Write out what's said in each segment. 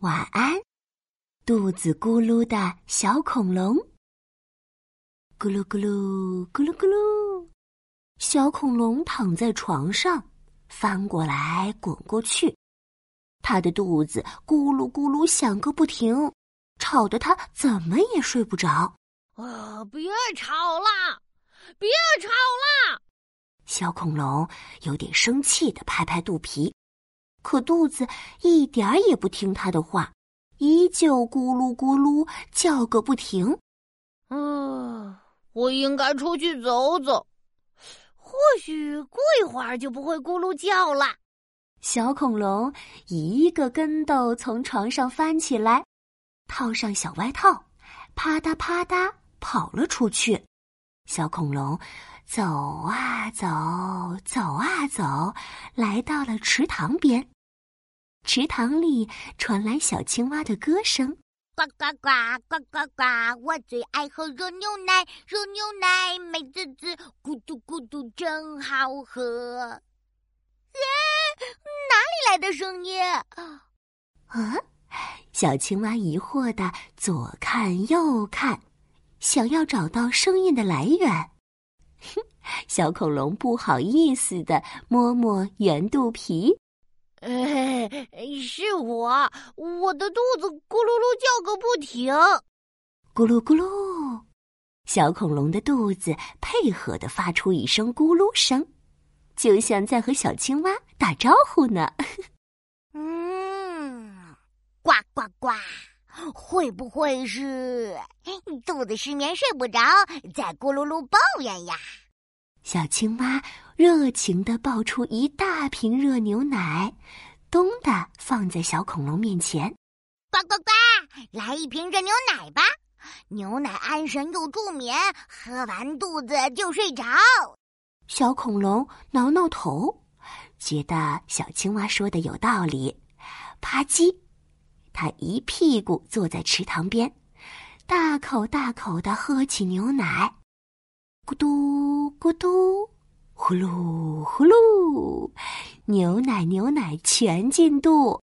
晚安，肚子咕噜的小恐龙。咕噜咕噜咕噜咕噜，小恐龙躺在床上，翻过来滚过去，他的肚子咕噜咕噜响个不停，吵得他怎么也睡不着。啊！别吵了，别吵了！小恐龙有点生气的拍拍肚皮。可肚子一点儿也不听他的话，依旧咕噜咕噜叫个不停。嗯，我应该出去走走，或许过一会儿就不会咕噜叫了。小恐龙一个跟斗从床上翻起来，套上小外套，啪嗒啪嗒跑了出去。小恐龙走啊走，走啊走，来到了池塘边。池塘里传来小青蛙的歌声：呱呱呱，呱呱呱！我最爱喝热牛奶，热牛奶美滋滋，咕嘟咕嘟真好喝。哎，哪里来的声音？啊！小青蛙疑惑的左看右看，想要找到声音的来源。哼，小恐龙不好意思的摸摸圆肚皮。哎，是我，我的肚子咕噜噜叫个不停，咕噜咕噜，小恐龙的肚子配合的发出一声咕噜声，就像在和小青蛙打招呼呢。嗯，呱呱呱，会不会是肚子失眠睡不着，在咕噜噜抱怨呀？小青蛙热情的抱出一大瓶热牛奶，咚的放在小恐龙面前。呱呱呱，来一瓶热牛奶吧！牛奶安神又助眠，喝完肚子就睡着。小恐龙挠挠头，觉得小青蛙说的有道理。啪叽，他一屁股坐在池塘边，大口大口的喝起牛奶。咕嘟咕嘟，呼噜呼噜，牛奶牛奶全进肚。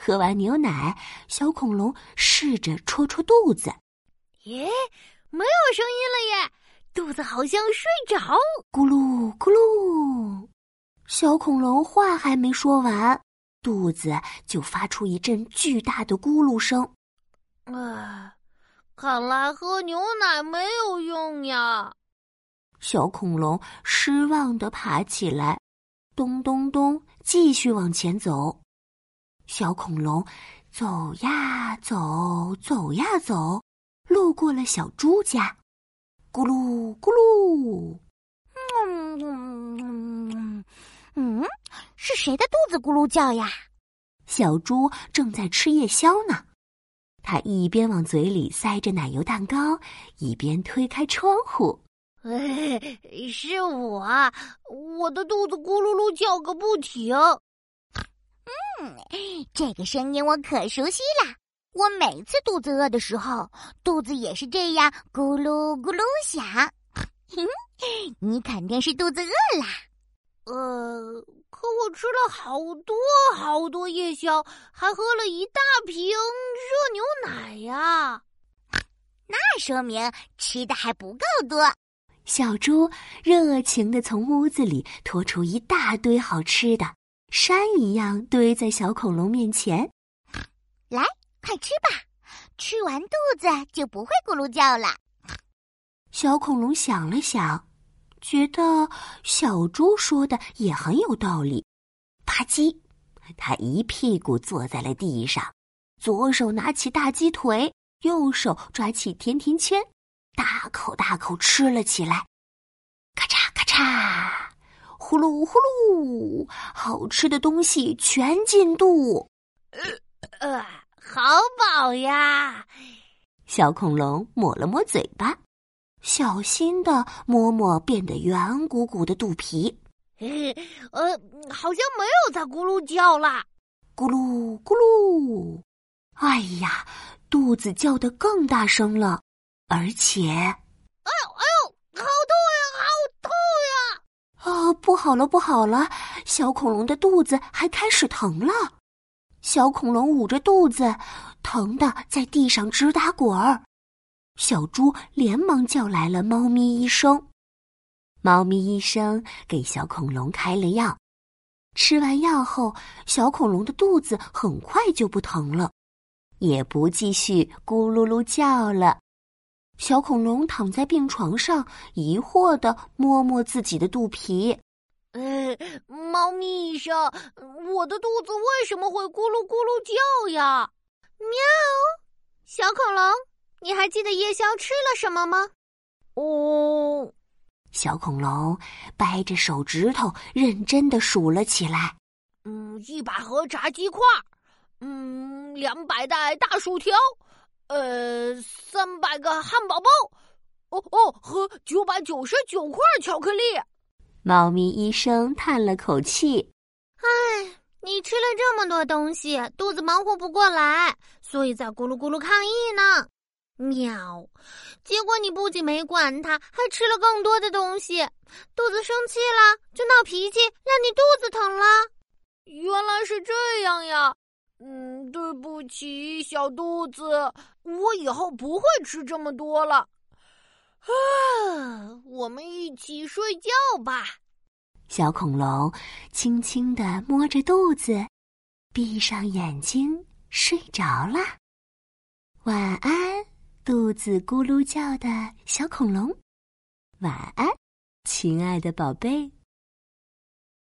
喝完牛奶，小恐龙试着戳戳肚子，耶，没有声音了耶，肚子好像睡着。咕噜咕噜，小恐龙话还没说完，肚子就发出一阵巨大的咕噜声。啊，看来喝牛奶没有用呀。小恐龙失望的爬起来，咚咚咚，继续往前走。小恐龙走呀走，走呀走，路过了小猪家，咕噜咕噜，嗯嗯，是谁的肚子咕噜叫呀？小猪正在吃夜宵呢，它一边往嘴里塞着奶油蛋糕，一边推开窗户。哎，是我，我的肚子咕噜噜叫个不停。嗯，这个声音我可熟悉啦。我每次肚子饿的时候，肚子也是这样咕噜咕噜响。你肯定是肚子饿啦。呃，可我吃了好多好多夜宵，还喝了一大瓶热牛奶呀。那说明吃的还不够多。小猪热情地从屋子里拖出一大堆好吃的，山一样堆在小恐龙面前。来，快吃吧，吃完肚子就不会咕噜叫了。小恐龙想了想，觉得小猪说的也很有道理。吧唧，他一屁股坐在了地上，左手拿起大鸡腿，右手抓起甜甜圈。大口大口吃了起来，咔嚓咔嚓，呼噜呼噜，好吃的东西全进肚。呃，呃好饱呀！小恐龙抹了抹嘴巴，小心的摸摸变得圆鼓鼓的肚皮。呃，好像没有在咕噜叫了。咕噜咕噜，哎呀，肚子叫得更大声了。而且，哎呦哎呦，好痛呀，好痛呀！啊，不好了，不好了！小恐龙的肚子还开始疼了。小恐龙捂着肚子，疼得在地上直打滚儿。小猪连忙叫来了猫咪医生。猫咪医生给小恐龙开了药，吃完药后，小恐龙的肚子很快就不疼了，也不继续咕噜噜叫了。小恐龙躺在病床上，疑惑的摸摸自己的肚皮。呃，猫咪医生，我的肚子为什么会咕噜咕噜叫呀？喵，小恐龙，你还记得夜宵吃了什么吗？哦。小恐龙掰着手指头，认真的数了起来。嗯，一百盒炸鸡块，嗯，两百袋大薯条，呃，三百个汉堡包，哦哦，和九百九十九块巧克力。猫咪医生叹了口气：“唉，你吃了这么多东西，肚子忙活不过来，所以在咕噜咕噜抗议呢。”喵！结果你不仅没管它，还吃了更多的东西，肚子生气了就闹脾气，让你肚子疼了。原来是这样呀！嗯，对不起，小肚子，我以后不会吃这么多了。啊，我们一起睡觉吧。小恐龙轻轻的摸着肚子，闭上眼睛睡着了。晚安。肚子咕噜叫的小恐龙，晚安，亲爱的宝贝。